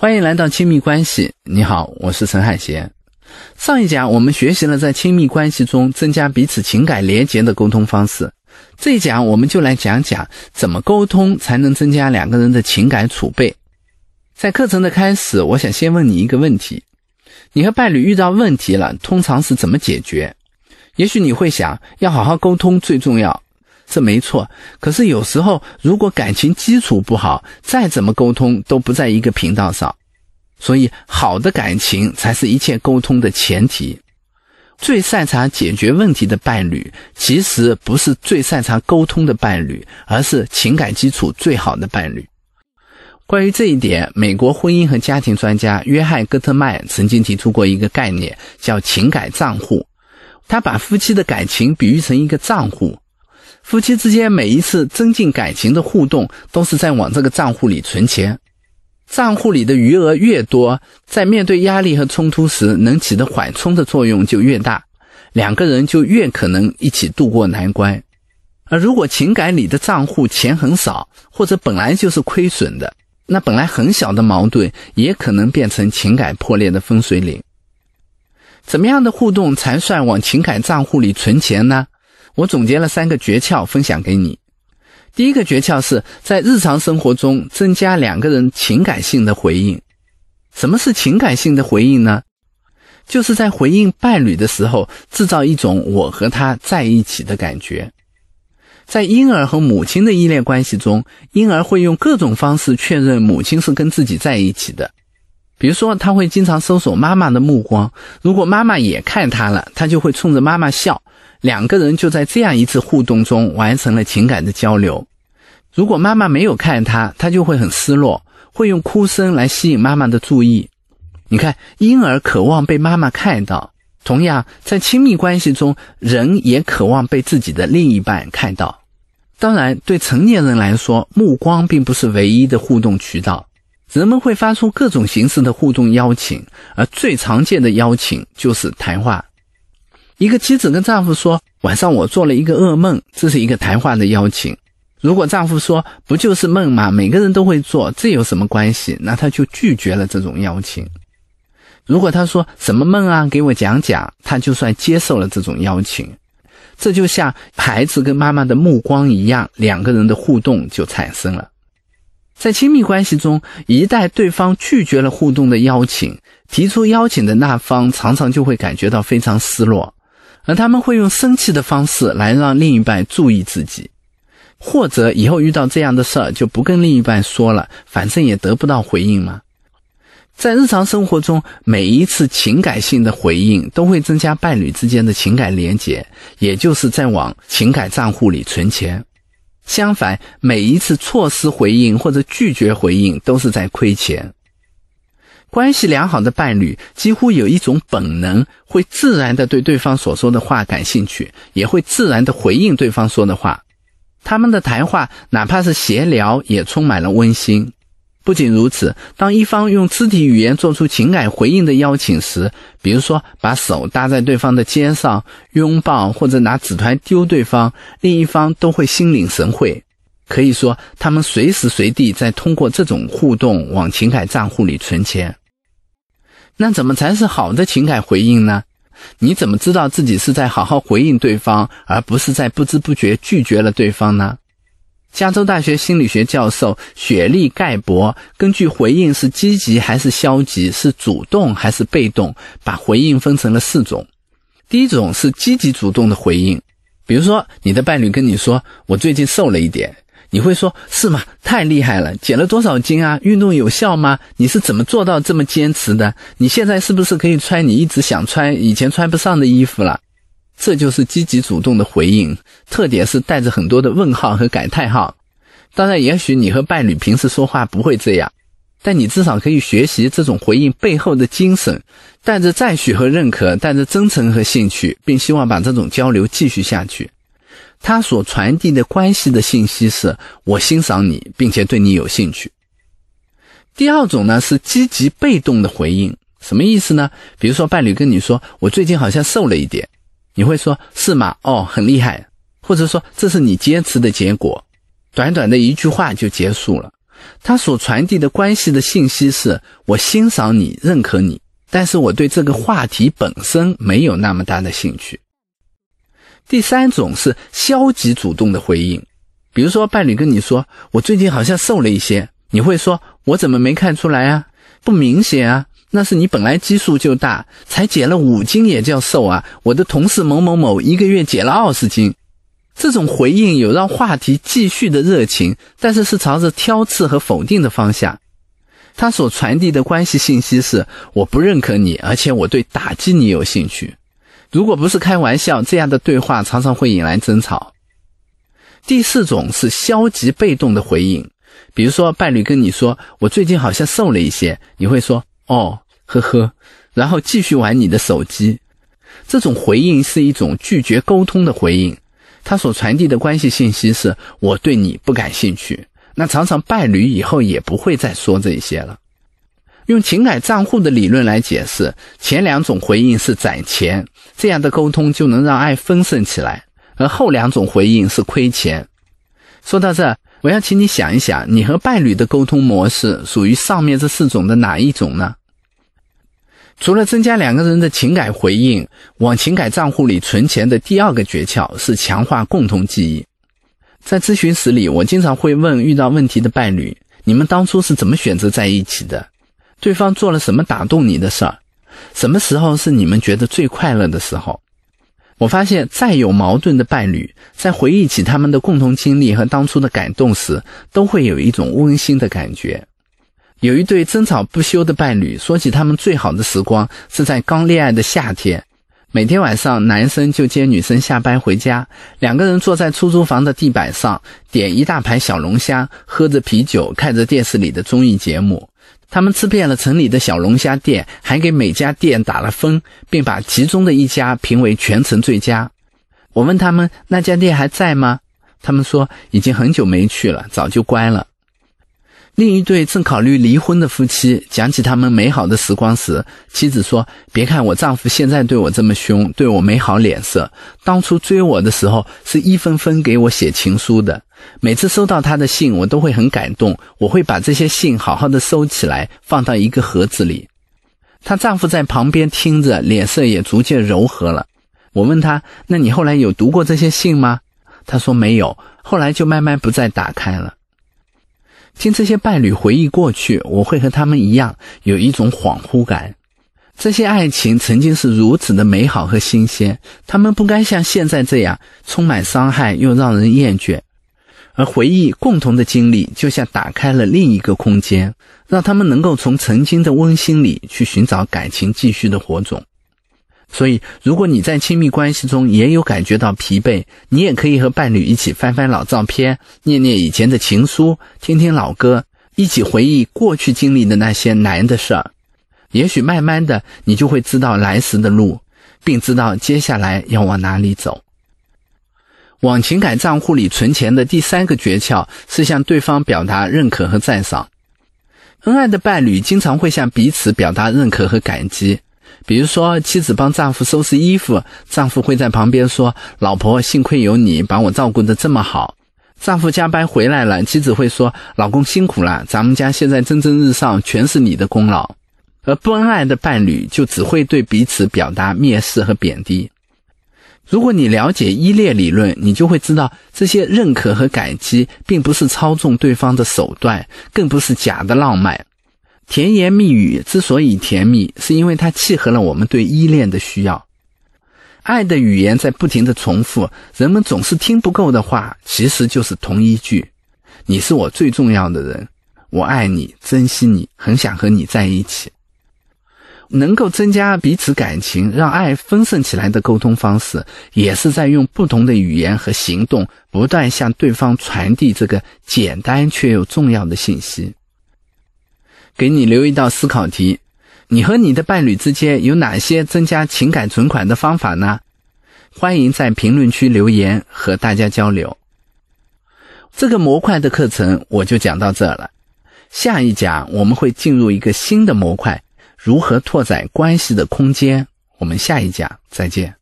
欢迎来到亲密关系。你好，我是陈海贤。上一讲我们学习了在亲密关系中增加彼此情感连结的沟通方式，这一讲我们就来讲讲怎么沟通才能增加两个人的情感储备。在课程的开始，我想先问你一个问题：你和伴侣遇到问题了，通常是怎么解决？也许你会想，要好好沟通最重要。这没错，可是有时候如果感情基础不好，再怎么沟通都不在一个频道上。所以，好的感情才是一切沟通的前提。最擅长解决问题的伴侣，其实不是最擅长沟通的伴侣，而是情感基础最好的伴侣。关于这一点，美国婚姻和家庭专家约翰·戈特曼曾经提出过一个概念，叫情感账户。他把夫妻的感情比喻成一个账户。夫妻之间每一次增进感情的互动，都是在往这个账户里存钱。账户里的余额越多，在面对压力和冲突时，能起的缓冲的作用就越大，两个人就越可能一起度过难关。而如果情感里的账户钱很少，或者本来就是亏损的，那本来很小的矛盾，也可能变成情感破裂的分水岭。怎么样的互动才算往情感账户里存钱呢？我总结了三个诀窍，分享给你。第一个诀窍是在日常生活中增加两个人情感性的回应。什么是情感性的回应呢？就是在回应伴侣的时候，制造一种我和他在一起的感觉。在婴儿和母亲的依恋关系中，婴儿会用各种方式确认母亲是跟自己在一起的。比如说，他会经常搜索妈妈的目光，如果妈妈也看他了，他就会冲着妈妈笑。两个人就在这样一次互动中完成了情感的交流。如果妈妈没有看他，他就会很失落，会用哭声来吸引妈妈的注意。你看，婴儿渴望被妈妈看到，同样在亲密关系中，人也渴望被自己的另一半看到。当然，对成年人来说，目光并不是唯一的互动渠道，人们会发出各种形式的互动邀请，而最常见的邀请就是谈话。一个妻子跟丈夫说：“晚上我做了一个噩梦。”这是一个谈话的邀请。如果丈夫说：“不就是梦吗？每个人都会做，这有什么关系？”那他就拒绝了这种邀请。如果他说：“什么梦啊？给我讲讲。”他就算接受了这种邀请。这就像孩子跟妈妈的目光一样，两个人的互动就产生了。在亲密关系中，一旦对方拒绝了互动的邀请，提出邀请的那方常常就会感觉到非常失落。而他们会用生气的方式来让另一半注意自己，或者以后遇到这样的事儿就不跟另一半说了，反正也得不到回应嘛。在日常生活中，每一次情感性的回应都会增加伴侣之间的情感连结，也就是在往情感账户里存钱。相反，每一次错失回应或者拒绝回应都是在亏钱。关系良好的伴侣几乎有一种本能，会自然的对对方所说的话感兴趣，也会自然的回应对方说的话。他们的谈话哪怕是闲聊，也充满了温馨。不仅如此，当一方用肢体语言做出情感回应的邀请时，比如说把手搭在对方的肩上拥抱，或者拿纸团丢对方，另一方都会心领神会。可以说，他们随时随地在通过这种互动往情感账户里存钱。那怎么才是好的情感回应呢？你怎么知道自己是在好好回应对方，而不是在不知不觉拒绝了对方呢？加州大学心理学教授雪莉·盖博根据回应是积极还是消极，是主动还是被动，把回应分成了四种。第一种是积极主动的回应，比如说你的伴侣跟你说：“我最近瘦了一点。”你会说是吗？太厉害了，减了多少斤啊？运动有效吗？你是怎么做到这么坚持的？你现在是不是可以穿你一直想穿、以前穿不上的衣服了？这就是积极主动的回应，特点是带着很多的问号和感叹号。当然，也许你和伴侣平时说话不会这样，但你至少可以学习这种回应背后的精神，带着赞许和认可，带着真诚和兴趣，并希望把这种交流继续下去。他所传递的关系的信息是我欣赏你，并且对你有兴趣。第二种呢是积极被动的回应，什么意思呢？比如说伴侣跟你说：“我最近好像瘦了一点。”你会说：“是吗？哦，很厉害。”或者说：“这是你坚持的结果。”短短的一句话就结束了。他所传递的关系的信息是我欣赏你、认可你，但是我对这个话题本身没有那么大的兴趣。第三种是消极主动的回应，比如说伴侣跟你说：“我最近好像瘦了一些。”你会说：“我怎么没看出来啊？不明显啊，那是你本来基数就大，才减了五斤也叫瘦啊。”我的同事某某某一个月减了二十斤。这种回应有让话题继续的热情，但是是朝着挑刺和否定的方向。他所传递的关系信息是：我不认可你，而且我对打击你有兴趣。如果不是开玩笑，这样的对话常常会引来争吵。第四种是消极被动的回应，比如说伴侣跟你说：“我最近好像瘦了一些。”你会说：“哦，呵呵。”然后继续玩你的手机。这种回应是一种拒绝沟通的回应。它所传递的关系信息是我对你不感兴趣，那常常伴侣以后也不会再说这些了。用情感账户的理论来解释，前两种回应是攒钱，这样的沟通就能让爱丰盛起来；而后两种回应是亏钱。说到这，我要请你想一想，你和伴侣的沟通模式属于上面这四种的哪一种呢？除了增加两个人的情感回应，往情感账户里存钱的第二个诀窍是强化共同记忆。在咨询室里，我经常会问遇到问题的伴侣：“你们当初是怎么选择在一起的？对方做了什么打动你的事儿？什么时候是你们觉得最快乐的时候？”我发现，再有矛盾的伴侣，在回忆起他们的共同经历和当初的感动时，都会有一种温馨的感觉。有一对争吵不休的伴侣，说起他们最好的时光是在刚恋爱的夏天。每天晚上，男生就接女生下班回家，两个人坐在出租房的地板上，点一大盘小龙虾，喝着啤酒，看着电视里的综艺节目。他们吃遍了城里的小龙虾店，还给每家店打了分，并把其中的一家评为全城最佳。我问他们那家店还在吗？他们说已经很久没去了，早就关了。另一对正考虑离婚的夫妻讲起他们美好的时光时，妻子说：“别看我丈夫现在对我这么凶，对我没好脸色。当初追我的时候，是一封封给我写情书的。每次收到他的信，我都会很感动。我会把这些信好好的收起来，放到一个盒子里。”她丈夫在旁边听着，脸色也逐渐柔和了。我问他：“那你后来有读过这些信吗？”他说：“没有，后来就慢慢不再打开了。”听这些伴侣回忆过去，我会和他们一样有一种恍惚感。这些爱情曾经是如此的美好和新鲜，他们不该像现在这样充满伤害又让人厌倦。而回忆共同的经历，就像打开了另一个空间，让他们能够从曾经的温馨里去寻找感情继续的火种。所以，如果你在亲密关系中也有感觉到疲惫，你也可以和伴侣一起翻翻老照片，念念以前的情书，听听老歌，一起回忆过去经历的那些难的事儿。也许慢慢的，你就会知道来时的路，并知道接下来要往哪里走。往情感账户里存钱的第三个诀窍是向对方表达认可和赞赏。恩爱的伴侣经常会向彼此表达认可和感激。比如说，妻子帮丈夫收拾衣服，丈夫会在旁边说：“老婆，幸亏有你，把我照顾得这么好。”丈夫加班回来了，妻子会说：“老公辛苦了，咱们家现在蒸蒸日上，全是你的功劳。”而不恩爱的伴侣就只会对彼此表达蔑视和贬低。如果你了解依恋理论，你就会知道，这些认可和感激并不是操纵对方的手段，更不是假的浪漫。甜言蜜语之所以甜蜜，是因为它契合了我们对依恋的需要。爱的语言在不停的重复，人们总是听不够的话，其实就是同一句：“你是我最重要的人，我爱你，珍惜你，很想和你在一起。”能够增加彼此感情、让爱丰盛起来的沟通方式，也是在用不同的语言和行动，不断向对方传递这个简单却又重要的信息。给你留一道思考题：你和你的伴侣之间有哪些增加情感存款的方法呢？欢迎在评论区留言和大家交流。这个模块的课程我就讲到这了，下一讲我们会进入一个新的模块，如何拓展关系的空间。我们下一讲再见。